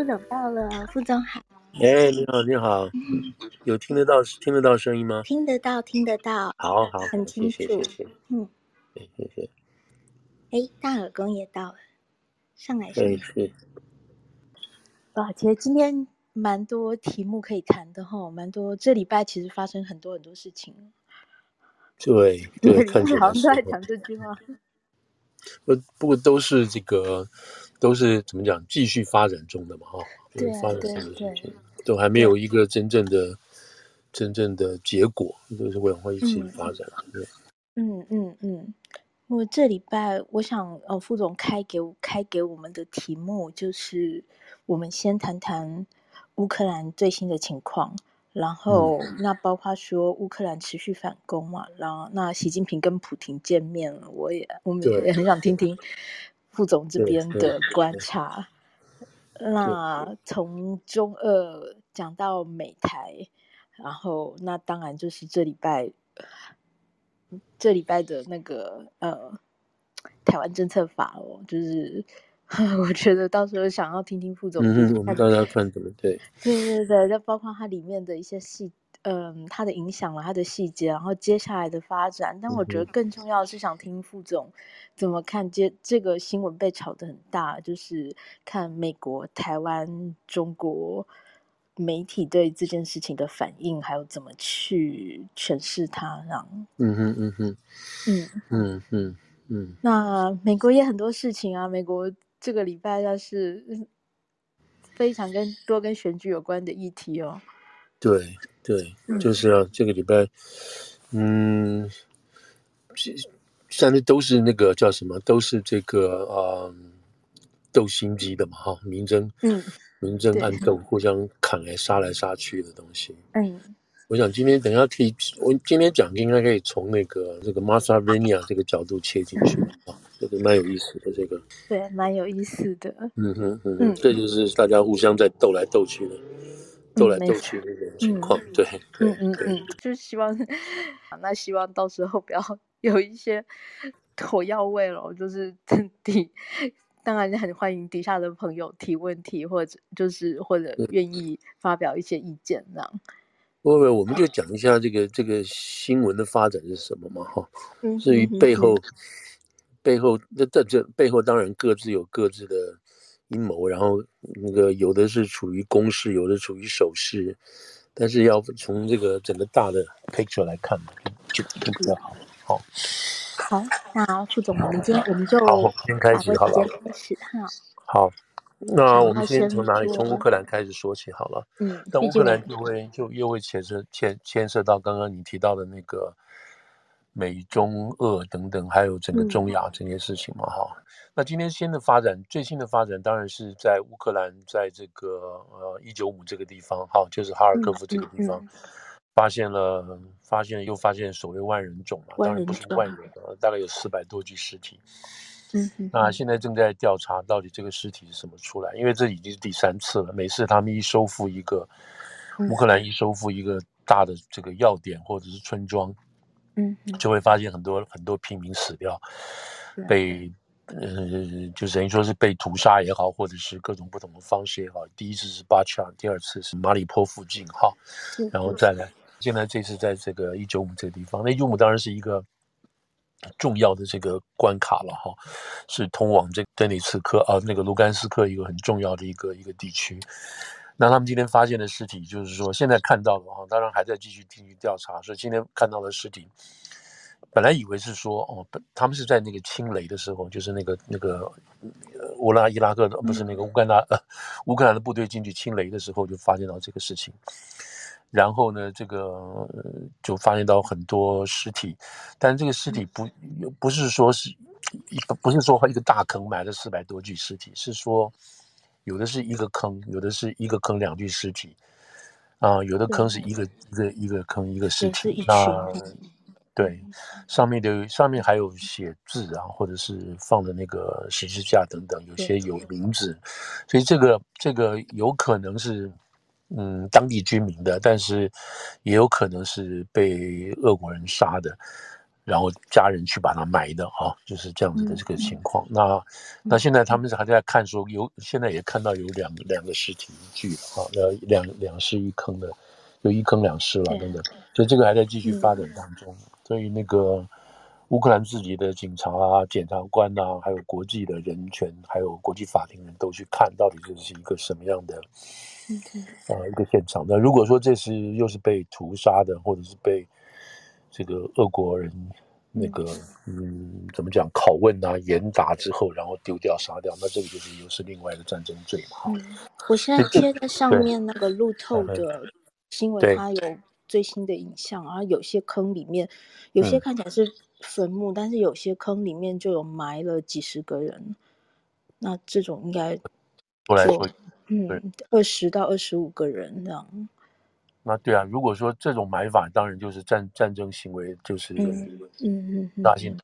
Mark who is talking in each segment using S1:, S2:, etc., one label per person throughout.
S1: 副总到了，副总好。
S2: 哎，你好，你好，有听得到听得到声音吗？
S1: 听得到，听得到。
S2: 好好，
S1: 很清楚。
S2: 谢谢，谢谢。
S1: 嗯，
S2: 谢谢。
S1: 哎，大耳公也到了，上来上来。
S2: 是。
S1: 哇，其实今天蛮多题目可以谈的哈，蛮多。这礼拜其实发生很多很多事情。
S2: 对对，看
S1: 起来好像都在讲这句话。
S2: 不不过都是这个，都是怎么讲？继续发展中的嘛，哈。
S1: 对
S2: 发展中的事情都还没有一个真正的、真正的结果，都是会会一起发展。对。
S1: 嗯嗯嗯。我这礼拜，我想呃，副总开给开给我们的题目就是，我们先谈谈乌克兰最新的情况。然后，嗯、那包括说乌克兰持续反攻嘛，然后那习近平跟普京见面了，我也我们也很想听听副总这边的观察。那从中二讲到美台，然后那当然就是这礼拜这礼拜的那个呃台湾政策法哦，就是。我觉得到时候想要听听副总，
S2: 嗯，我们大家看怎么对，
S1: 对对对，再包括它里面的一些细，嗯，它的影响了它的细节，然后接下来的发展。但我觉得更重要的是想听副总怎么看接这个新闻被炒得很大，就是看美国、台湾、中国媒体对这件事情的反应，还有怎么去诠释它，这样。
S2: 嗯哼嗯哼，
S1: 嗯
S2: 嗯嗯嗯。
S1: 那美国也很多事情啊，美国。这个礼拜要是非常跟多跟选举有关的议题哦。
S2: 对对，就是啊，嗯、这个礼拜，嗯，现在都是那个叫什么，都是这个啊，斗心机的嘛，哈，明争，嗯，明争暗斗，互相砍来杀来杀去的东西。嗯，我想今天等一下可以，我今天讲应该可以从那个这个 Macedonia 这个角度切进去啊。这个蛮有意思的，这个
S1: 对，蛮有意思的。
S2: 嗯哼嗯哼，这就是大家互相在斗来斗去的，斗来斗去的这种情况。对，
S1: 嗯嗯嗯，就是希望，那希望到时候不要有一些火药味了。就是 底，当然很欢迎底下的朋友提问题，或者就是或者愿意发表一些意见这样。
S2: 不不，我们就讲一下这个这个新闻的发展是什么嘛？哈，至于背后。背后，那这这背后当然各自有各自的阴谋，然后那个有的是处于攻势，有的处于守势，但是要从这个整个大的 picture 来看，就就比较好。好，
S1: 好，那副总，我们今天我们就
S2: 好，先开始好了。
S1: 开始哈。
S2: 好，那我们先从哪里？从乌克兰开始说起好了。嗯，但乌克兰就会就又会牵涉牵牵涉到刚刚你提到的那个。美中俄等等，还有整个中亚这些事情嘛，哈、嗯。那今天新的发展，最新的发展当然是在乌克兰，在这个呃一九五这个地方，哈，就是哈尔科夫这个地方，嗯嗯、发现了，发现又发现所谓万人冢嘛，当然不是万人，大概有四百多具尸体。嗯嗯。那现在正在调查到底这个尸体是什么出来，因为这已经是第三次了。每次他们一收复一个，乌克兰一收复一个大的这个要点或者是村庄。嗯，就会发现很多很多平民死掉，被呃，就等于说是被屠杀也好，或者是各种不同的方式也好。第一次是巴恰，第二次是马里坡附近哈，然后再来，现在这次在这个一九五这个地方，那伊久姆当然是一个重要的这个关卡了哈，是通往这个顿涅茨克啊那个卢甘斯克一个很重要的一个一个地区。那他们今天发现的尸体，就是说现在看到的哈，当然还在继续进行调查。所以今天看到的尸体，本来以为是说哦，他们是在那个清雷的时候，就是那个那个乌拉伊拉克的，不是那个乌干达呃乌克兰的部队进去清雷的时候，就发现到这个事情。然后呢，这个就发现到很多尸体，但这个尸体不不是说是一个不是说一个大坑埋了四百多具尸体，是说。有的是一个坑，有的是一个坑两具尸体，啊、呃，有的坑是一个一个一个坑一个尸体，那对，上面的上面还有写字啊，或者是放的那个十字架等等，有些。有名字，所以这个这个有可能是嗯当地居民的，但是也有可能是被俄国人杀的。然后家人去把它埋的啊，就是这样子的这个情况。嗯、那那现在他们还在看说有，现在也看到有两两个尸体一具啊，呃，两两尸一坑的，有一坑两尸了等等，所以这个还在继续发展当中。嗯、所以那个乌克兰自己的警察啊、检察官啊，还有国际的人权，还有国际法庭人都去看到底这是一个什么样的，啊、一个现场。那如果说这是又是被屠杀的，或者是被这个俄国人那个嗯，怎么讲拷问啊、严打之后，然后丢掉杀掉，那这个就是又是另外一个战争罪嘛。嗯，
S1: 我现在贴在上面那个路透的新闻，它有最新的影像，然后有些坑里面，有些看起来是坟墓，嗯，但是有些坑里面就有埋了几十个人。那这种应该
S2: 我来说，
S1: 嗯，二十到二十五个人这样。
S2: 那对啊，如果说这种买法，当然就是战战争行为，就是嗯嗯嗯，大型，因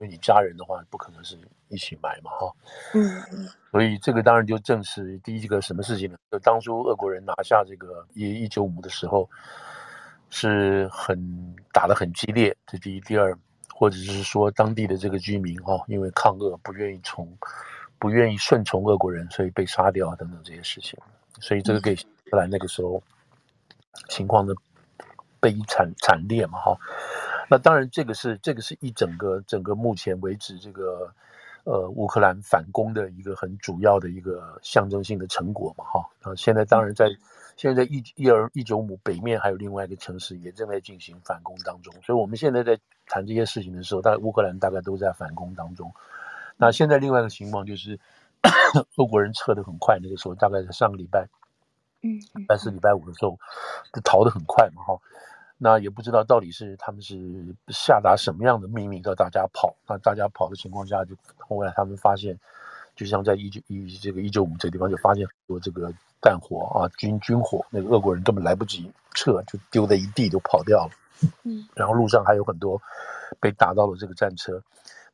S2: 为你家人的话，不可能是一起买嘛，哈，嗯嗯，所以这个当然就证实第一个什么事情呢？就当初俄国人拿下这个一一九五的时候，是很打得很激烈，这第一，第二，或者是说当地的这个居民哈，因为抗俄不愿意从不愿意顺从俄国人，所以被杀掉等等这些事情，所以这个给后来那个时候。情况的悲惨惨烈嘛，哈，那当然这个是这个是一整个整个目前为止这个呃乌克兰反攻的一个很主要的一个象征性的成果嘛，哈，啊，现在当然在现在在一一二一九五北面还有另外一个城市也正在进行反攻当中，所以我们现在在谈这些事情的时候，大概乌克兰大概都在反攻当中。那现在另外一个情况就是 俄国人撤得很快，那个时候大概在上个礼拜。嗯，但是礼拜五的时候，就逃得很快嘛，哈，那也不知道到底是他们是下达什么样的命令叫大家跑，那大家跑的情况下，就后来他们发现，就像在一九一这个一九五这个地方就发现很多这个弹火啊，军军火，那个俄国人根本来不及撤，就丢在一地就跑掉了，嗯，然后路上还有很多被打到了这个战车。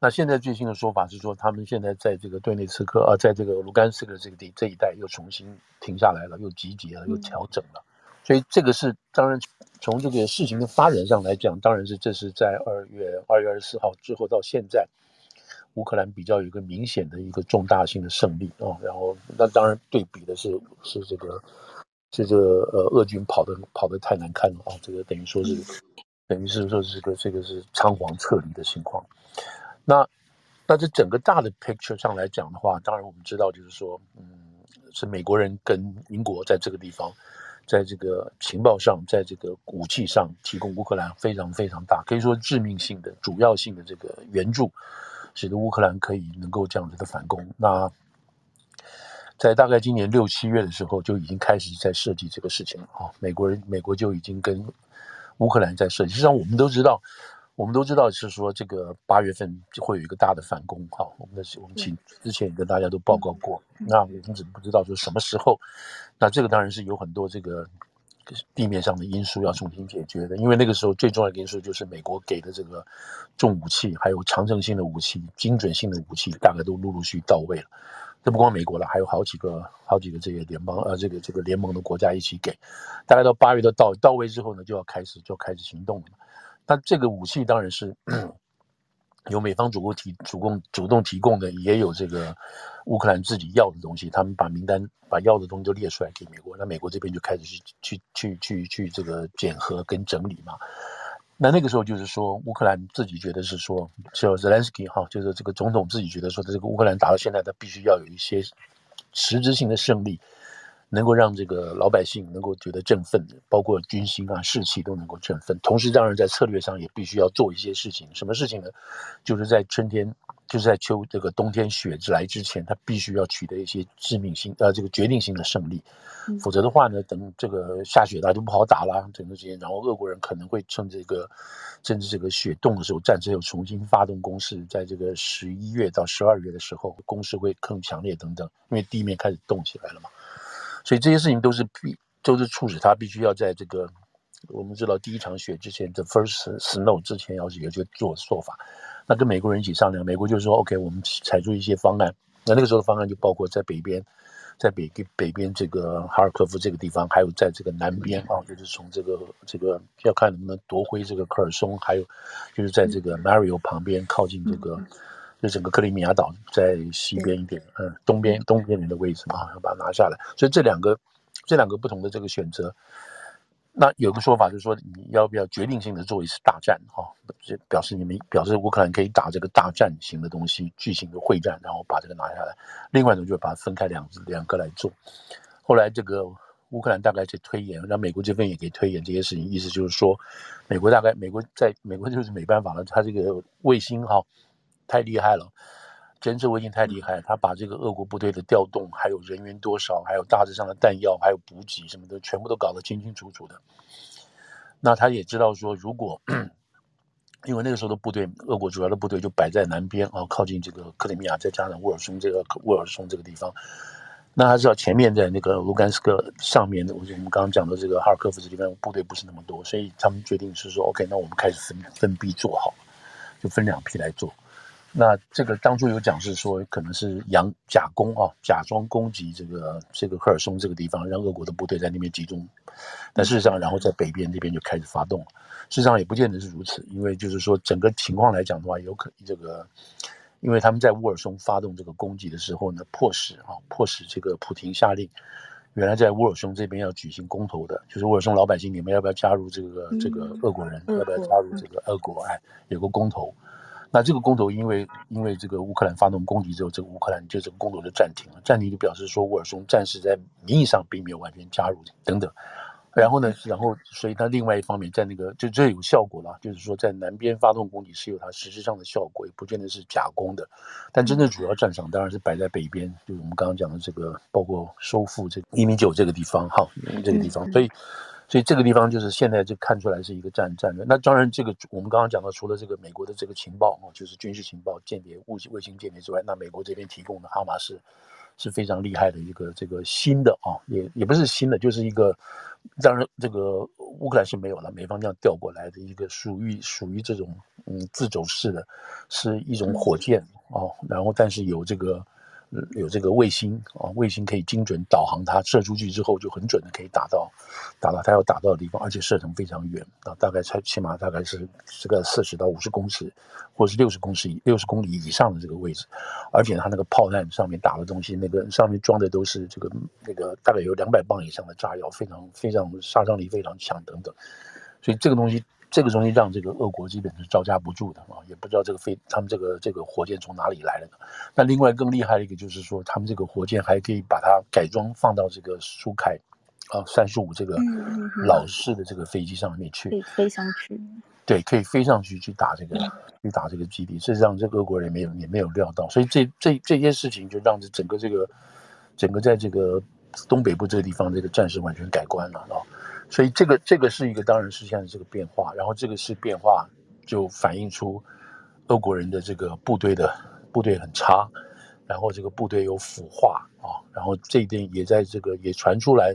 S2: 那现在最新的说法是说，他们现在在这个顿内茨克啊，在这个卢甘斯克这个地这一带又重新停下来了，又集结了，又调整了。所以这个是当然，从这个事情的发展上来讲，当然是这是在二月二月二十四号之后到现在，乌克兰比较有一个明显的一个重大性的胜利啊。然后那当然对比的是是这个是这个呃俄军跑的跑得太难看了啊，这个等于说是等于是说这个这个是仓皇撤离的情况。那，那这整个大的 picture 上来讲的话，当然我们知道，就是说，嗯，是美国人跟英国在这个地方，在这个情报上，在这个武器上提供乌克兰非常非常大，可以说致命性的、主要性的这个援助，使得乌克兰可以能够这样子的反攻。那在大概今年六七月的时候，就已经开始在设计这个事情了啊，美国人美国就已经跟乌克兰在设计。实际上，我们都知道。我们都知道是说，这个八月份就会有一个大的反攻，哈，我们的我们请之前也跟大家都报告过，那我们只不知道说什么时候，那这个当然是有很多这个地面上的因素要重新解决的，因为那个时候最重要的因素就是美国给的这个重武器，还有长程性的武器、精准性的武器，大概都陆陆续续到位了。这不光美国了，还有好几个、好几个这个联邦呃，这个这个联盟的国家一起给，大概到八月的到到位之后呢，就要开始就要开始行动了。那这个武器当然是 由美方主动提、主动主动提供的，也有这个乌克兰自己要的东西。他们把名单、把要的东西都列出来给美国，那美国这边就开始去、去、去、去、去这个检核跟整理嘛。那那个时候就是说，乌克兰自己觉得是说，就 Zelensky 哈，就是这个总统自己觉得说，这个乌克兰打到现在，他必须要有一些实质性的胜利。能够让这个老百姓能够觉得振奋的，包括军心啊、士气都能够振奋。同时，当然在策略上也必须要做一些事情。什么事情呢？就是在春天，就是在秋这个冬天雪来之前，他必须要取得一些致命性呃这个决定性的胜利。否则的话呢，等这个下雪了就不好打了，整个时间。然后俄国人可能会趁这个甚至这个雪冻的时候，战车又重新发动攻势。在这个十一月到十二月的时候，攻势会更强烈等等，因为地面开始冻起来了嘛。所以这些事情都是必，都是促使他必须要在这个我们知道第一场雪之前，the first snow 之前要有这个做做法。那跟美国人一起商量，美国就是说，OK，我们采出一些方案。那那个时候的方案就包括在北边在北边北边这个哈尔科夫这个地方，还有在这个南边啊，就是从这个这个要看能不能夺回这个科尔松，还有就是在这个 Mario 旁边靠近这个，就整个克里米亚岛在西边一点，嗯，东边东边的位置嘛，要把它拿下来。所以这两个这两个不同的这个选择。那有个说法就是说，你要不要决定性的做一次大战？哈，这表示你们表示乌克兰可以打这个大战型的东西，巨型的会战，然后把这个拿下来。另外一种就是把它分开两两个来做。后来这个乌克兰大概在推演，让美国这边也可以推演这些事情。意思就是说，美国大概美国在美国就是没办法了，它这个卫星哈太厉害了。侦测卫星太厉害，他把这个俄国部队的调动，还有人员多少，还有大致上的弹药，还有补给什么的，全部都搞得清清楚楚的。那他也知道说，如果 因为那个时候的部队，俄国主要的部队就摆在南边啊，靠近这个克里米亚，再加上沃尔松这个沃尔松这个地方，那他知道前面在那个卢甘斯克上面的，我们刚刚讲的这个哈尔科夫这地方部队不是那么多，所以他们决定是说，OK，那我们开始分分批做好，就分两批来做。那这个当初有讲是说，可能是佯假攻啊，假装攻击这个这个赫尔松这个地方，让俄国的部队在那边集中。但事实上，然后在北边这边就开始发动了。事实上也不见得是如此，因为就是说整个情况来讲的话，有可这个，因为他们在乌尔松发动这个攻击的时候呢，迫使啊，迫使这个普廷下令，原来在乌尔松这边要举行公投的，就是乌尔松老百姓，你们要不要加入这个这个俄国人，要不要加入这个俄国？哎，有个公投。那这个公投，因为因为这个乌克兰发动攻击之后，这个乌克兰就这个公投就暂停了，暂停就表示说乌尔松暂时在名义上并没有完全加入等等。然后呢，然后所以他另外一方面在那个就这有效果了，就是说在南边发动攻击是有它实质上的效果，也不见得是假攻的。但真正主要战场当然是摆在北边，就是我们刚刚讲的这个，包括收复这一米九这个地方，哈，这个地方，所以。所以这个地方就是现在就看出来是一个战战略。那当然，这个我们刚刚讲到，除了这个美国的这个情报啊，就是军事情报、间谍、卫卫星间谍之外，那美国这边提供的哈马斯是非常厉害的一个这个新的啊，也也不是新的，就是一个当然这个乌克兰是没有了，美方这样调过来的一个属于属于这种嗯自走式的，是一种火箭啊，然后但是有这个。有这个卫星啊，卫星可以精准导航，它射出去之后就很准的可以打到，打到它要打到的地方，而且射程非常远啊，大概才起码大概是这个四十到五十公尺，或是六十公尺以六十公里以上的这个位置，而且它那个炮弹上面打的东西，那个上面装的都是这个那个大概有两百磅以上的炸药，非常非常杀伤力非常强等等，所以这个东西。这个东西让这个俄国基本是招架不住的啊，也不知道这个飞他们这个这个火箭从哪里来的呢？那另外更厉害的一个就是说，他们这个火箭还可以把它改装放到这个苏凯啊三十五这个老式的这个飞机上面去，
S1: 可以飞上去。
S2: 对，可以飞上去去打这个去打这个基地。事实上，这个俄国人也没有也没有料到，所以这这这些事情就让这整个这个整个在这个东北部这个地方这个战事完全改观了啊。所以这个这个是一个，当然是现在这个变化，然后这个是变化，就反映出俄国人的这个部队的部队很差，然后这个部队有腐化啊，然后这一点也在这个也传出来，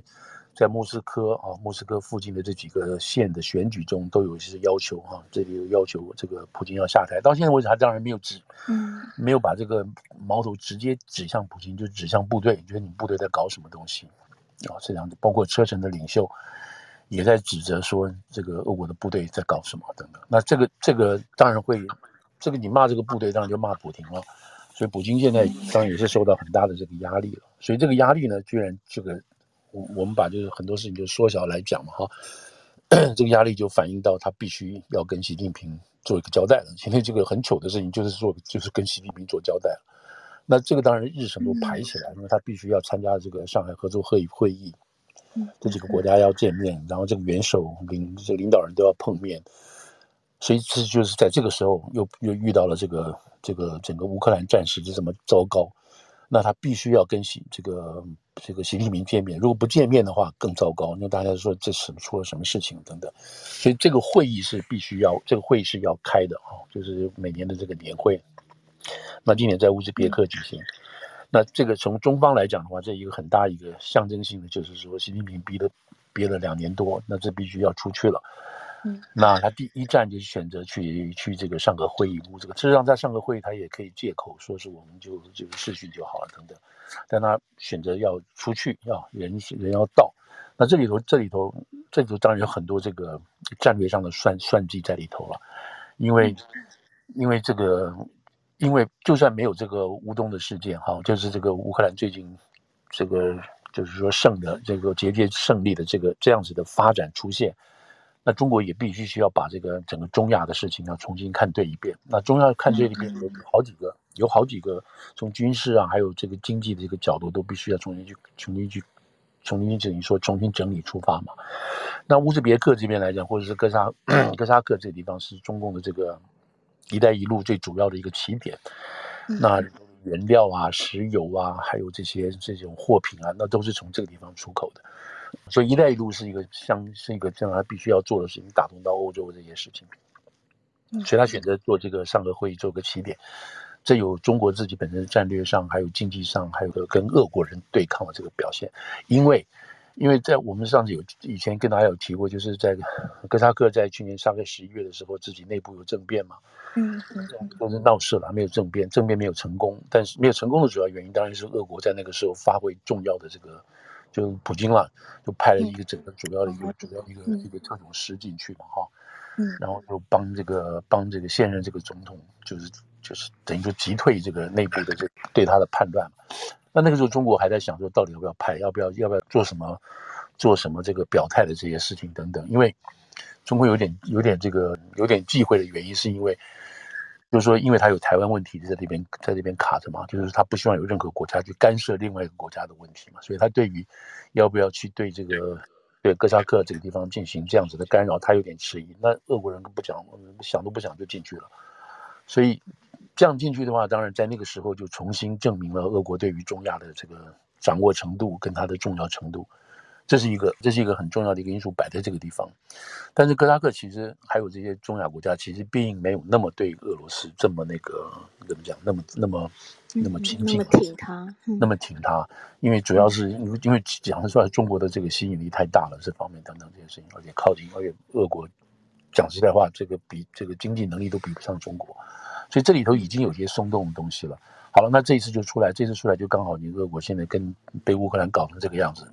S2: 在莫斯科啊，莫斯科附近的这几个县的选举中都有一些要求哈，这里有要求这个普京要下台，到现在为止他当然没有指，嗯，没有把这个矛头直接指向普京，就指向部队，觉得你部队在搞什么东西啊？这样子，包括车臣的领袖。也在指责说这个俄国的部队在搞什么等等，那这个这个当然会，这个你骂这个部队当然就骂普京了，所以普京现在当然也是受到很大的这个压力了，所以这个压力呢，居然这个我我们把就是很多事情就缩小来讲嘛哈，这个压力就反映到他必须要跟习近平做一个交代了，现在这个很糗的事情就是说就是跟习近平做交代了，那这个当然日程都排起来，因为他必须要参加这个上海合作会议会议。这几个国家要见面，然后这个元首领这个领导人都要碰面，所以这就是在这个时候又又遇到了这个这个整个乌克兰战事就这么糟糕，那他必须要跟习这个这个习近平见面，如果不见面的话更糟糕，因为大家说这是出了什么事情等等，所以这个会议是必须要这个会议是要开的啊，就是每年的这个年会，那今年在乌兹别克举行。那这个从中方来讲的话，这一个很大一个象征性的，就是说习近平逼了憋了两年多，那这必须要出去了。
S1: 嗯，
S2: 那他第一站就是选择去去这个上个会议屋，这个事实上在上个会议他也可以借口说是我们就就是试训就好了等等，但他选择要出去，要人人要到，那这里头这里头这里头当然有很多这个战略上的算算计在里头了，因为因为这个因为就算没有这个乌东的事件哈，就是这个乌克兰最近这个就是说胜的这个节节胜利的这个这样子的发展出现。那中国也必须需要把这个整个中亚的事情要重新看对一遍。那中亚看对一遍有好几个，有好几个从军事啊，还有这个经济的这个角度，都必须要重新去、重新去、重新整理，说重新整理出发嘛。那乌兹别克这边来讲，或者是哥萨 哥萨克这个地方，是中共的这个“一带一路”最主要的一个起点。那原料啊、石油啊，还有这些这种货品啊，那都是从这个地方出口的。所以“一带一路”是一个像是一个将来必须要做的事情，打通到欧洲这些事情。所以他选择做这个上合会议做个起点，这有中国自己本身战略上，还有经济上，还有个跟俄国人对抗的这个表现。因为，因为在我们上次有以前跟大家有提过，就是在哥萨克在去年上个十一月的时候，自己内部有政变嘛，嗯，都是闹事了，没有政变，政变没有成功。但是没有成功的主要原因，当然是俄国在那个时候发挥重要的这个。就普京了，就派了一个整个主要的一个、嗯、主要一个、嗯、一个特种师进去嘛，哈，嗯，然后就帮这个帮这个现任这个总统，就是就是等于说击退这个内部的这对他的判断嘛。那那个时候中国还在想说，到底要不要派，要不要要不要做什么做什么这个表态的这些事情等等。因为中国有点有点这个有点忌讳的原因，是因为。就是说，因为他有台湾问题在那边，在这边卡着嘛，就是他不希望有任何国家去干涉另外一个国家的问题嘛，所以他对于要不要去对这个对哥萨克这个地方进行这样子的干扰，他有点迟疑。那俄国人不讲，想都不想就进去了。所以这样进去的话，当然在那个时候就重新证明了俄国对于中亚的这个掌握程度跟它的重要程度。这是一个，这是一个很重要的一个因素摆在这个地方，但是哥萨克其实还有这些中亚国家，其实并没有那么对俄罗斯这么那个怎么讲，那么那么那么亲近，
S1: 那么挺他，
S2: 那么挺他，因为主要是因为因为讲得出来，中国的这个吸引力太大了，这方面等等这些事情，而且靠近，而且俄国讲实在话，这个比这个经济能力都比不上中国，所以这里头已经有些松动的东西了。好了，那这一次就出来，这次出来就刚好，你俄国现在跟被乌克兰搞成这个样子。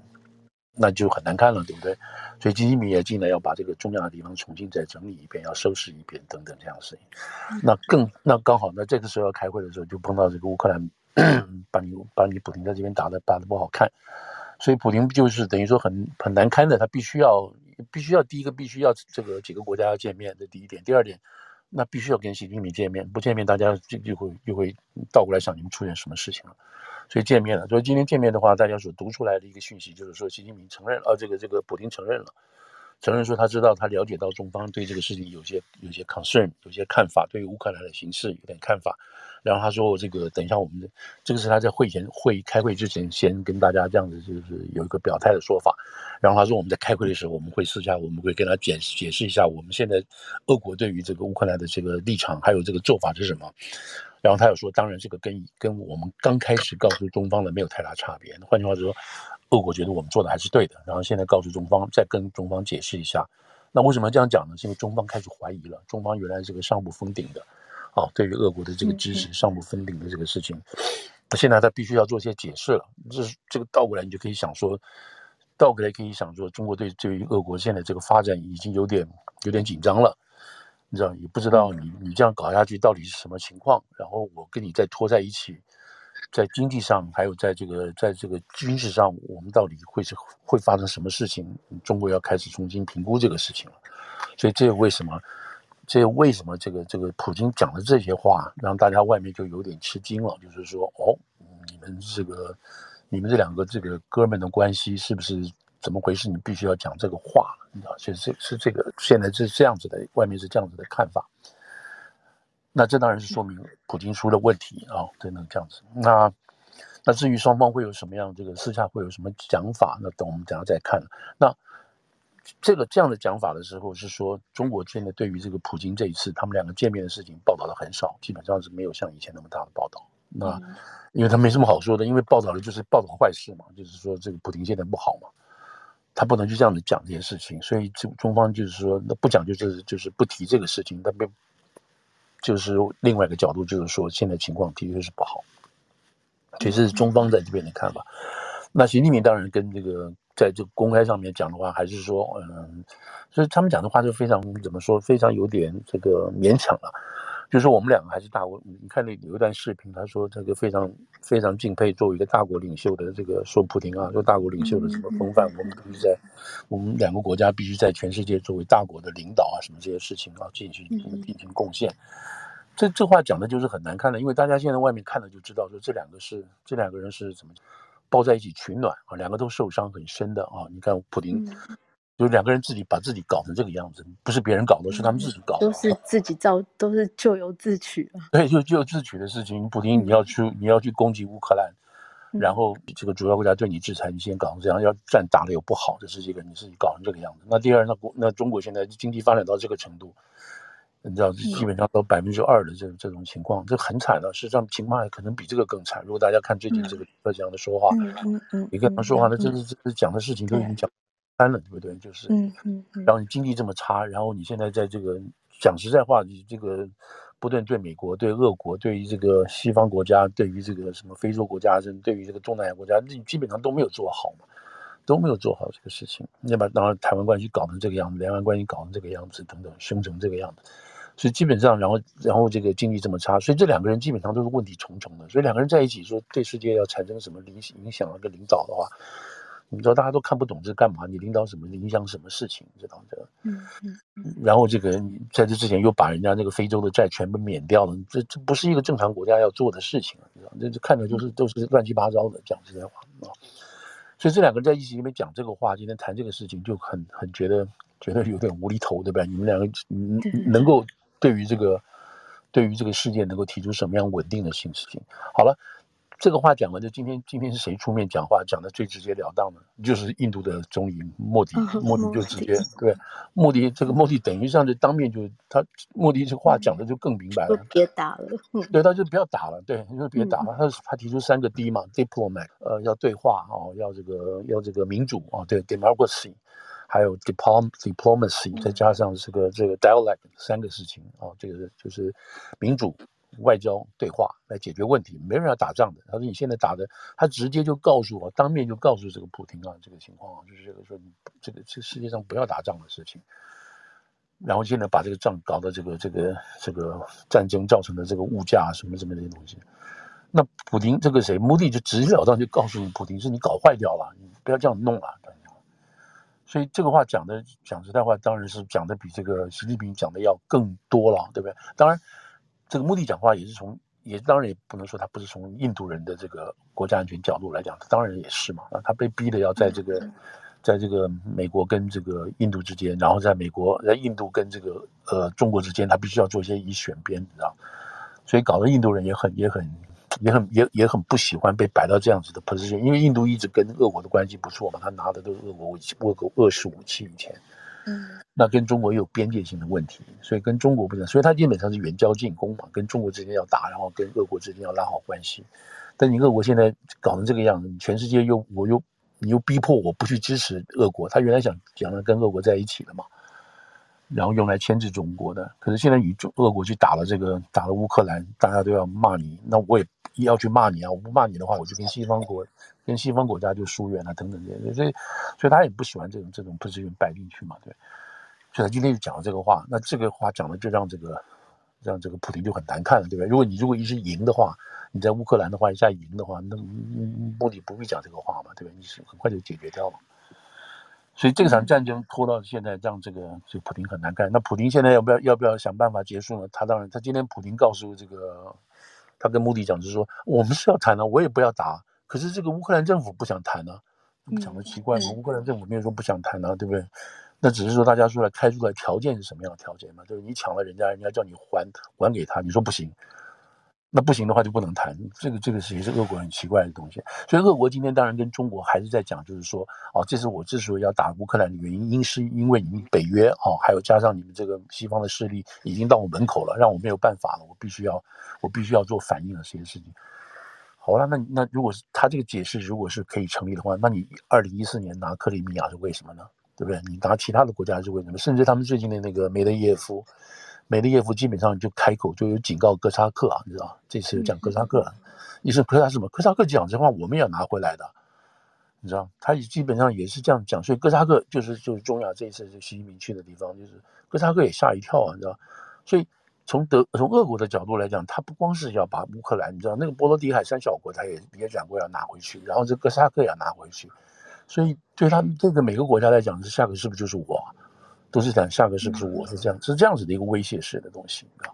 S2: 那就很难看了，对不对？所以基辛米也进来要把这个重要的地方重新再整理一遍，要收拾一遍等等这样的事情。那更那刚好，那这个时候要开会的时候，就碰到这个乌克兰 把你把你普京在这边打的打的不好看，所以普京就是等于说很很难堪的，他必须要必须要第一个必须要这个几个国家要见面，这第一点。第二点，那必须要跟习近平见面，不见面大家就就会就会倒过来想你们出现什么事情了。所以见面了，所以今天见面的话，大家所读出来的一个讯息就是说，习近平承认，呃，这个这个普京承认了，承认说他知道他了解到中方对这个事情有些有些 concern，有些看法，对于乌克兰的形势有点看法。然后他说，这个等一下我们的这个是他在会前会开会之前先跟大家这样子就是有一个表态的说法。然后他说我们在开会的时候，我们会私下我们会跟他解解释一下我们现在俄国对于这个乌克兰的这个立场还有这个做法是什么。然后他又说，当然这个跟跟我们刚开始告诉中方的没有太大差别。换句话说，俄国觉得我们做的还是对的。然后现在告诉中方，再跟中方解释一下。那为什么这样讲呢？是因为中方开始怀疑了，中方原来这个上不封顶的，啊，对于俄国的这个支持上不封顶的这个事情，那现在他必须要做一些解释了。这是这个倒过来，你就可以想说，倒过来可以想说，中国对对于俄国现在这个发展已经有点有点紧张了。你知道，也不知道你你这样搞下去到底是什么情况，然后我跟你再拖在一起，在经济上还有在这个在这个军事上，我们到底会是会发生什么事情？中国要开始重新评估这个事情了。所以这为什么？这为什么这个这个普京讲的这些话，让大家外面就有点吃惊了？就是说，哦，你们这个你们这两个这个哥们的关系是不是？怎么回事？你必须要讲这个话，你知道，是是是这个，现在是这样子的，外面是这样子的看法。那这当然是说明普京出了问题啊，等等这样子。那那至于双方会有什么样，这个私下会有什么讲法，那等我们等下再看。那这个这样的讲法的时候，是说中国现在对于这个普京这一次他们两个见面的事情报道的很少，基本上是没有像以前那么大的报道。那因为他没什么好说的，因为报道的就是报道坏事嘛，就是说这个普京现在不好嘛。他不能就这样子讲这些事情，所以中中方就是说，那不讲就是就是不提这个事情，那边就是另外一个角度，就是说现在情况的确是不好，这是中方在这边的看法。那习近平当然跟这个在这个公开上面讲的话，还是说，嗯，所以他们讲的话就非常怎么说，非常有点这个勉强了。就是我们两个还是大国，你看那有一段视频，他说这个非常非常敬佩作为一个大国领袖的这个说普丁啊，说大国领袖的什么风范，我们必须在我们两个国家必须在全世界作为大国的领导啊，什么这些事情啊进行进行贡献。这这话讲的就是很难看的，因为大家现在外面看了就知道，说这两个是这两个人是怎么抱在一起取暖啊，两个都受伤很深的啊。你看普丁。就两个人自己把自己搞成这个样子，不是别人搞的，是他们自己搞的，
S1: 都是自己造，都是咎由自取啊。
S2: 对，就咎由自取的事情。普丁，你要去，你要去攻击乌克兰，然后这个主要国家对你制裁，你先搞成这样，要战打的又不好，这是一个你自己搞成这个样子。那第二，那国那中国现在经济发展到这个程度，你知道，基本上都百分之二的这这种情况，这很惨的。实际上情况可能比这个更惨。如果大家看最近这个浙江的说话，嗯嗯嗯，你跟他说话，那这是这是讲的事情都已经讲。翻了，对不对？就是，嗯嗯，然后你经济这么差，然后你现在在这个讲实在话，你这个不断对美国、对俄国、对于这个西方国家、对于这个什么非洲国家，甚至对于这个东南亚国家，你基本上都没有做好嘛，都没有做好这个事情。那么，当然台湾关系搞成这个样子，两岸关系搞成这个样子，等等，凶成这个样子，所以基本上，然后然后这个经济这么差，所以这两个人基本上都是问题重重的。所以两个人在一起说对世界要产生什么影影响那个领导的话。你知道大家都看不懂这干嘛？你领导什么？影响什么事情？知道这个？嗯嗯。然后这个你在这之前又把人家那个非洲的债全部免掉了，这这不是一个正常国家要做的事情啊！你知道，这这看着就是都是乱七八糟的，讲实在话啊。所以这两个人在一起里面讲这个话，今天谈这个事情就很很觉得觉得有点无厘头，对吧？你们两个能够对于这个对于这个世界能够提出什么样稳定的新事情？好了。这个话讲完，就今天今天是谁出面讲话讲的最直截了当的？就是印度的总理莫迪，莫迪就直接对莫迪这个莫迪等于上就当面就他莫迪这话讲的就更明白了，
S1: 别打了，
S2: 对，他就不要打了，对，你说别打了，他他提出三个 D 嘛，diplomat，呃，要对话哦，要这个要这个民主啊，对，democracy，还有 diplom diplomacy，再加上这个这个 dialogue 三个事情啊，这个就是民主。外交对话来解决问题，没人要打仗的。他说：“你现在打的，他直接就告诉我，当面就告诉这个普京啊，这个情况就是这个说，这个这世界上不要打仗的事情。然后现在把这个仗搞得这个这个这个战争造成的这个物价什么什么这些东西，那普京这个谁，目的就直截了当就告诉你，普京是你搞坏掉了，你不要这样弄了。所以这个话讲的讲实在话，当然是讲的比这个习近平讲的要更多了，对不对？当然。”这个目的讲话也是从，也当然也不能说他不是从印度人的这个国家安全角度来讲，他当然也是嘛。啊，他被逼的要在这个，在这个美国跟这个印度之间，然后在美国在印度跟这个呃中国之间，他必须要做一些以选边，你知道？所以搞得印度人也很也很也很也也很不喜欢被摆到这样子的 position，因为印度一直跟俄国的关系不错嘛，他拿的都是俄国武器，俄国俄式武器以前。嗯，那跟中国有边界性的问题，所以跟中国不行，所以他基本上是远交近攻嘛，跟中国之间要打，然后跟俄国之间要拉好关系。但你俄国现在搞成这个样子，全世界又我又你又逼迫我不去支持俄国，他原来想想要跟俄国在一起的嘛，然后用来牵制中国的，可是现在你中俄国去打了这个打了乌克兰，大家都要骂你，那我也要去骂你啊！我不骂你的话，我就跟西方国。跟西方国家就疏远啊，等等这些，所以，所以他也不喜欢这种这种普京摆进去嘛，对。所以他今天就讲了这个话，那这个话讲的就让这个让这个普京就很难看了，对吧？如果你如果一直赢的话，你在乌克兰的话一下赢的话，那目的不必讲这个话嘛，对吧？你是很快就解决掉了。所以这场战争拖到现在，让这个这个普京很难干。那普京现在要不要要不要想办法结束呢？他当然，他今天普京告诉这个他跟穆迪讲，就是说我们是要谈的，我也不要打。可是这个乌克兰政府不想谈呢、啊，讲的奇怪嘛？乌克兰政府没有说不想谈呢、啊，对不对？那只是说大家出来开出来条件是什么样的条件嘛？就是你抢了人家，人家叫你还还给他，你说不行，那不行的话就不能谈。这个这个是也是俄国很奇怪的东西。所以俄国今天当然跟中国还是在讲，就是说哦，这是我之所以要打乌克兰的原因，因是因为你们北约哦，还有加上你们这个西方的势力已经到我门口了，让我没有办法了，我必须要我必须要做反应的这些事情。好了，那那如果是他这个解释如果是可以成立的话，那你二零一四年拿克里米亚是为什么呢？对不对？你拿其他的国家是为什么？甚至他们最近的那个梅德耶夫，梅德邺夫基本上就开口就有警告哥萨克啊，你知道这次讲哥萨克，你说哥萨什么？哥萨克讲这话，我们也要拿回来的，你知道？他也基本上也是这样讲，所以哥萨克就是就是中亚这一次是习近平去的地方，就是哥萨克也吓一跳啊，你知道？所以。从德从俄国的角度来讲，他不光是要把乌克兰，你知道那个波罗的海三小国，他也也讲过要拿回去，然后这哥萨克也要拿回去，所以对他们这个每个国家来讲，这下个是不是就是我，都是讲下个是不是我是这样，是这样子的一个威胁式的东西，啊，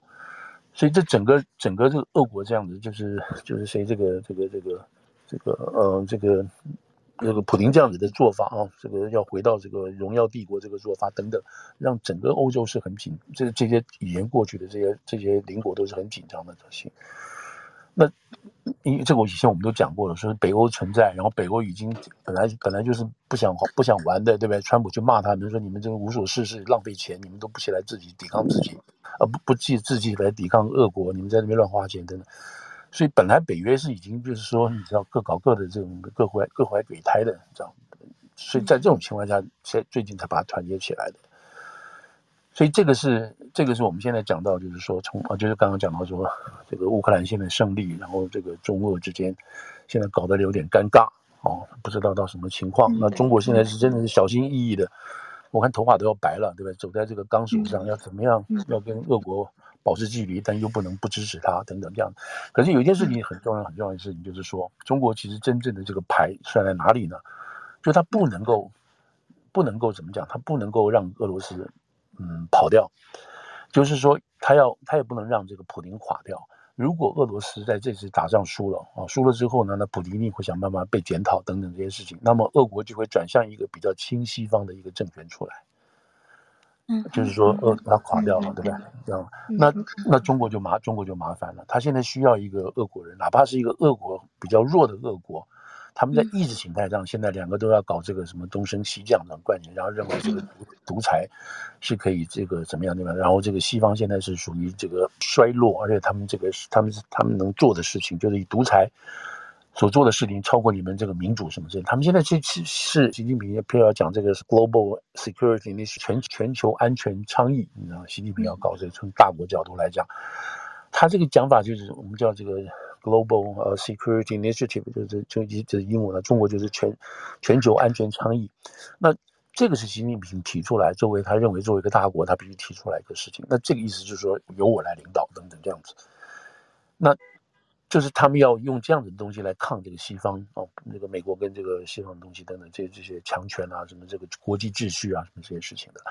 S2: 所以这整个整个这个俄国这样子，就是就是谁这个这个这个这个呃这个。这个普丁这样子的做法啊，这个要回到这个荣耀帝国这个做法等等，让整个欧洲是很紧，这这些语言过去的这些这些邻国都是很紧张的东西。那因为这个我以前我们都讲过了，说北欧存在，然后北欧已经本来本来就是不想不想玩的，对不对？川普就骂他们说，你们这个无所事事，浪费钱，你们都不起来自己抵抗自己，啊不不自自己来抵抗俄国，你们在那边乱花钱等等。所以本来北约是已经就是说，你知道各搞各的这种各怀各怀鬼胎的，你知道，所以在这种情况下，才最近才把它团结起来的。所以这个是这个是我们现在讲到，就是说从啊，就是刚刚讲到说这个乌克兰现在胜利，然后这个中俄之间现在搞得有点尴尬哦，不知道到什么情况。那中国现在是真的是小心翼翼的，我看头发都要白了，对吧？走在这个钢索上，要怎么样？要跟俄国。保持距离，但又不能不支持他，等等这样。可是有一件事情很重要，很重要的事情就是说，中国其实真正的这个牌算在哪里呢？就他不能够，不能够怎么讲？他不能够让俄罗斯嗯跑掉，就是说他要他也不能让这个普京垮掉。如果俄罗斯在这次打仗输了啊，输了之后呢，那普京会想办法被检讨等等这些事情。那么俄国就会转向一个比较亲西方的一个政权出来。就是说，呃，它垮掉了，对不对？这样，那那中国就麻，中国就麻烦了。他现在需要一个俄国人，哪怕是一个俄国比较弱的俄国，他们在意识形态上，现在两个都要搞这个什么东升西降的观念，然后认为这个独独裁是可以这个怎么样对吧？然后这个西方现在是属于这个衰落，而且他们这个他们他们能做的事情就是以独裁。所做的事情超过你们这个民主什么之类，他们现在是是是习近平要要讲这个是 global security，那是全全球安全倡议，你知道，习近平要搞这个，从大国角度来讲，他这个讲法就是我们叫这个 global 呃 security initiative，就是就一这英文了，中国就是全全球安全倡议。那这个是习近平提出来，作为他认为作为一个大国，他必须提出来一个事情。那这个意思就是说由我来领导等等这样子。那。就是他们要用这样的东西来抗这个西方哦，那个美国跟这个西方的东西等等这这些强权啊，什么这个国际秩序啊，什么这些事情的，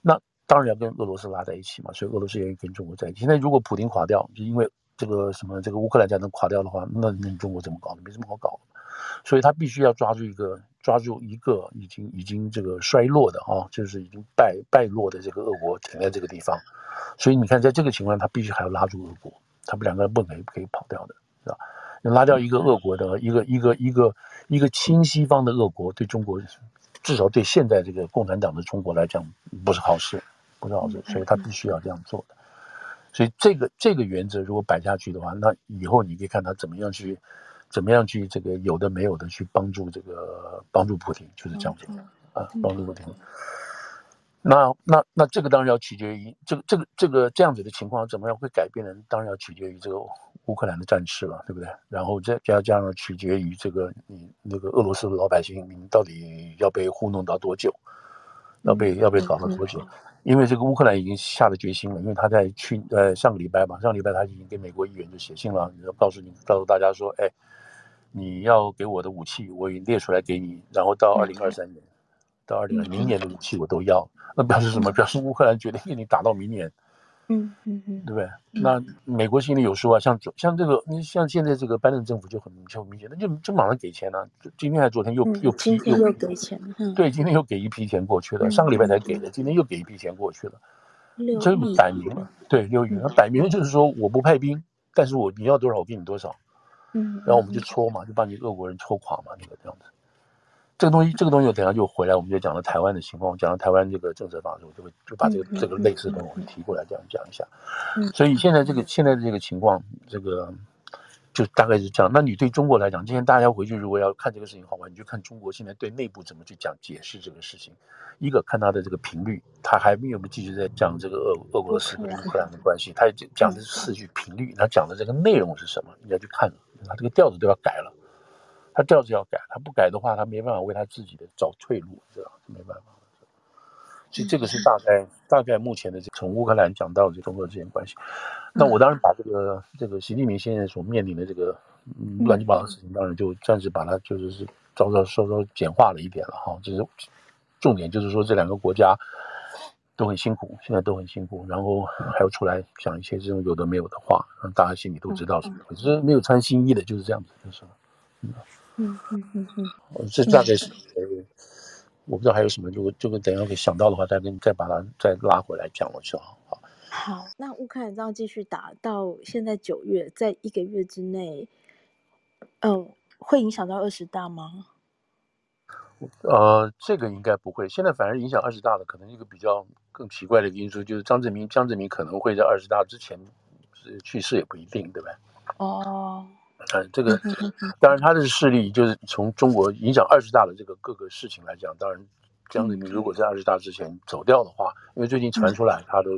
S2: 那当然要跟俄罗斯拉在一起嘛，所以俄罗斯愿意跟中国在一起。现在如果普京垮掉，就因为这个什么这个乌克兰战争垮掉的话，那那中国怎么搞？没什么好搞，所以他必须要抓住一个抓住一个已经已经这个衰落的啊，就是已经败败落的这个俄国停在这个地方，所以你看在这个情况，他必须还要拉住俄国。他们两个不可以可以跑掉的，是吧？要拉掉一个俄国的一个一个一个一个亲西方的俄国，对中国至少对现在这个共产党的中国来讲不是好事，不是好事，所以他必须要这样做的。所以这个这个原则如果摆下去的话，那以后你可以看他怎么样去怎么样去这个有的没有的去帮助这个帮助普京，就是这样子啊，帮助普丁。那那那这个当然要取决于这个这个这个这样子的情况怎么样会改变呢？当然要取决于这个乌克兰的战事了，对不对？然后再加加上取决于这个你那个俄罗斯的老百姓，你们到底要被糊弄到多久，要被要被搞到多久？因为这个乌克兰已经下了决心了，因为他在去呃上个礼拜吧，上个礼拜他已经给美国议员就写信了，告诉你告诉大家说，哎，你要给我的武器，我已经列出来给你，然后到二零二三年。到二零二明年的武器我都要，那表示什么？表示乌克兰决定给你打到明年，嗯嗯嗯，对不对？那美国心里有数啊，像像这个，你像现在这个拜登政府就很明确明显，那就就马上给钱了。今天还昨天又又批又
S1: 又给钱，
S2: 对，今天又给一批钱过去了，上个礼拜才给的，今天又给一批钱过去了，这摆明了，对六亿，那摆明了就是说我不派兵，但是我你要多少我给你多少，嗯，然后我们就戳嘛，就把你俄国人戳垮嘛，那个这样子。这个东西，这个东西我等下就回来，我们就讲了台湾的情况。讲了台湾这个政策法的时候，就会就把这个这个类似的东西提过来，这样讲一下。所以现在这个现在的这个情况，这个就大概是这样。那你对中国来讲，今天大家回去如果要看这个事情好玩，你就看中国现在对内部怎么去讲解释这个事情。一个看他的这个频率，他还没有继续在讲这个俄俄罗斯跟乌克兰的关系，他也讲的是四句频率，他讲的这个内容是什么？你要去看，他这个调子都要改了，他调子要改，他不改的话，他没办法为他自己的找退路，知道没办法。所以这个是大概大概目前的这从乌克兰讲到这中俄之间关系，那我当然把这个这个习近平现在所面临的这个乱七八糟的事情，当然就暂时把它就是是稍稍稍稍简化了一点了哈。就是重点就是说这两个国家都很辛苦，现在都很辛苦，然后还要出来讲一些这种有的没有的话，让大家心里都知道什么可是。没有穿新衣的就是这样子，就是嗯嗯嗯嗯嗯，这大概是。我不知道还有什么，如果这个等下给想到的话，再跟再把它再拉回来讲了就好。好，
S1: 好，那乌克兰这样继续打到现在九月，在一个月之内，嗯、呃，会影响到二十大吗？
S2: 呃，这个应该不会。现在反而影响二十大的，可能一个比较更奇怪的因素，就是张志明，江志明可能会在二十大之前去世，也不一定，对吧？
S1: 哦。
S2: 嗯，这个当然，他的势力就是从中国影响二十大的这个各个事情来讲，当然，江泽民如果在二十大之前走掉的话，因为最近传出来他都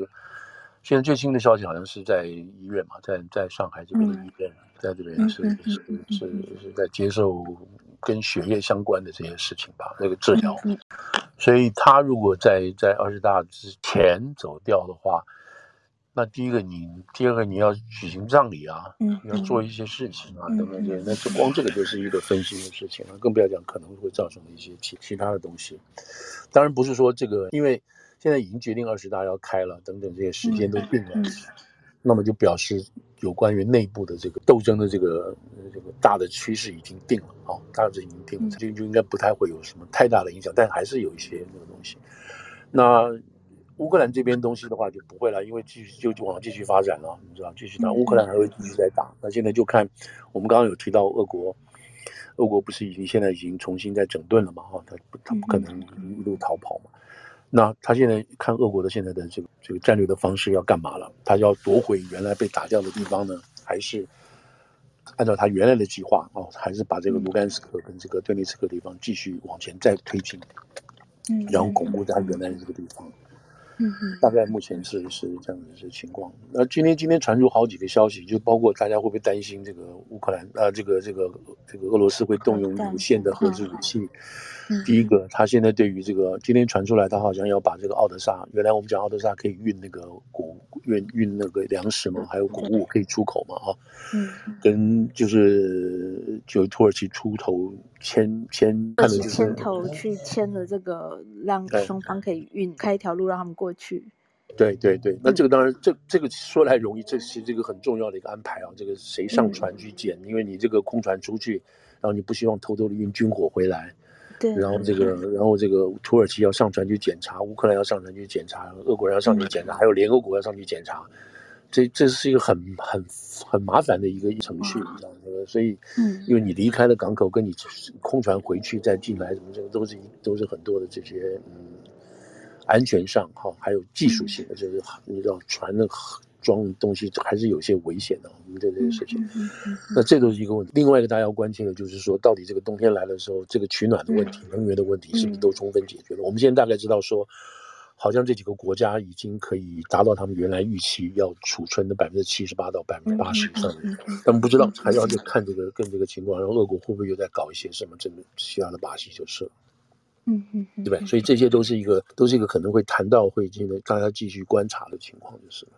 S2: 现在最新的消息好像是在医院嘛，在在上海这边的医院，在这边是是是是在接受跟血液相关的这些事情吧，那个治疗，所以他如果在在二十大之前走掉的话。那第一个你，第二个你要举行葬礼啊，嗯，要做一些事情啊，等等这些，那这光这个就是一个分心的事情了，更不要讲可能会造成的一些其其他的东西。当然不是说这个，因为现在已经决定二十大要开了，等等这些时间都定了，那么就表示有关于内部的这个斗争的这个这个大的趋势已经定了啊，大致已经定了，就就应该不太会有什么太大的影响，但还是有一些那个东西。那。乌克兰这边东西的话就不会了，因为继续就就往继续发展了，你知道，继续打，乌克兰还会继续在打。那现在就看我们刚刚有提到俄国，俄国不是已经现在已经重新在整顿了嘛？哈，他他不可能一路逃跑嘛。那他现在看俄国的现在的这个这个战略的方式要干嘛了？他要夺回原来被打掉的地方呢，还是按照他原来的计划啊？还是把这个卢甘斯克跟这个顿涅茨克地方继续往前再推进，然后巩固他原来的这个地方。嗯，大概目前是是这样子的情况。那今天今天传出好几个消息，就包括大家会不会担心这个乌克兰啊，这个这个这个俄罗斯会动用有限的核子武器。第一个，他现在对于这个今天传出来，他好像要把这个奥德萨，原来我们讲奥德萨可以运那个谷运运那个粮食嘛，还有谷物可以出口嘛，哈，嗯，跟就是就土耳其出头签签，
S1: 看的就是牵头去签了这个，让双方可以运开一条路让他们过去。
S2: 对对对，那这个当然这这个说来容易，这是这个很重要的一个安排啊，这个谁上船去捡？因为你这个空船出去，然后你不希望偷偷的运军火回来。然后这个，然后这个土耳其要上船去检查，乌克兰要上船去检查，俄国人要上去检查，还有联合国要上去检查，这这是一个很很很麻烦的一个程序，你知道吗？所以，嗯，因为你离开了港口，跟你空船回去再进来，什么这个都是都是很多的这些嗯安全上哈，还有技术性的，就是你知道船的。装东西还是有些危险的，我们对这件事情，那这都是一个问题。另外一个大家要关心的就是说，到底这个冬天来的时候，这个取暖的问题、能源的问题是不是都充分解决了？我们现在大概知道说，好像这几个国家已经可以达到他们原来预期要储存的百分之七十八到百分之八十以上的，但不知道还要就看这个跟这个情况，然后俄国会不会又在搞一些什么这个其他的把戏就是了。嗯嗯，对吧？所以这些都是一个都是一个可能会谈到会这个大家继续观察的情况就是了。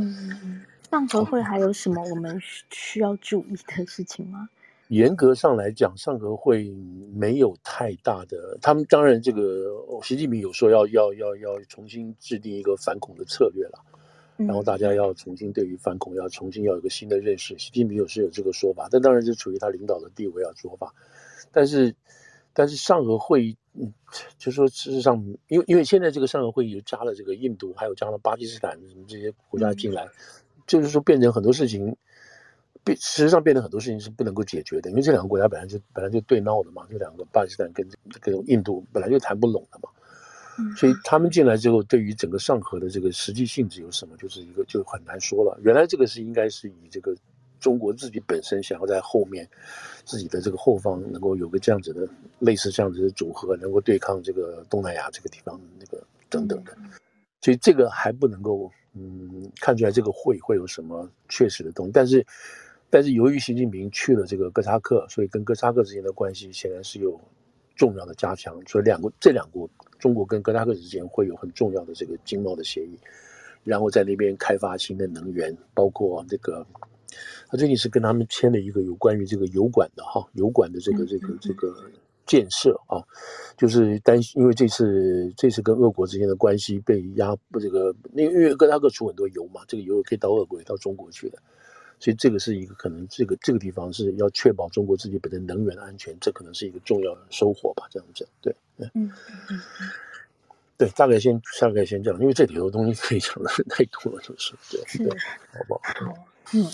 S1: 嗯，上合会还有什么我们需要注意的事情吗？
S2: 严格上来讲，上合会没有太大的。他们当然，这个习近平有说要要要要重新制定一个反恐的策略了，然后大家要重新对于反恐要重新要有一个新的认识。习近平有是有这个说法，但当然是处于他领导的地位要说法。但是，但是上合会议，嗯，就说事实上，因为因为现在这个上合会议又加了这个印度，还有加了巴基斯坦什么这些国家进来，嗯、就是说变成很多事情，变实际上变成很多事情是不能够解决的，因为这两个国家本来就本来就对闹的嘛，这两个巴基斯坦跟这个印度本来就谈不拢的嘛，嗯、所以他们进来之后，对于整个上合的这个实际性质有什么，就是一个就很难说了。原来这个是应该是以这个中国自己本身想要在后面自己的这个后方能够有个这样子的类似这样子的组合，能够对抗这个东南亚这个地方那个等等的，所以这个还不能够嗯看出来这个会会有什么确实的东西，但是但是由于习近平去了这个哥萨克，所以跟哥萨克之间的关系显然是有重要的加强，所以两国这两国中国跟哥萨克之间会有很重要的这个经贸的协议。然后在那边开发新的能源，包括这个，他最近是跟他们签了一个有关于这个油管的哈，油管的这个这个这个建设啊，就是担心因为这次这次跟俄国之间的关系被压，这个因为因为哥拉克出很多油嘛，这个油可以到俄国也到中国去的，所以这个是一个可能这个这个地方是要确保中国自己本身能源的安全，这可能是一个重要的收获吧，这样子对，嗯嗯嗯。对，大概先大概先这样，因为这里头东西可以讲的太多了，就是对，对，好不好？
S1: 嗯。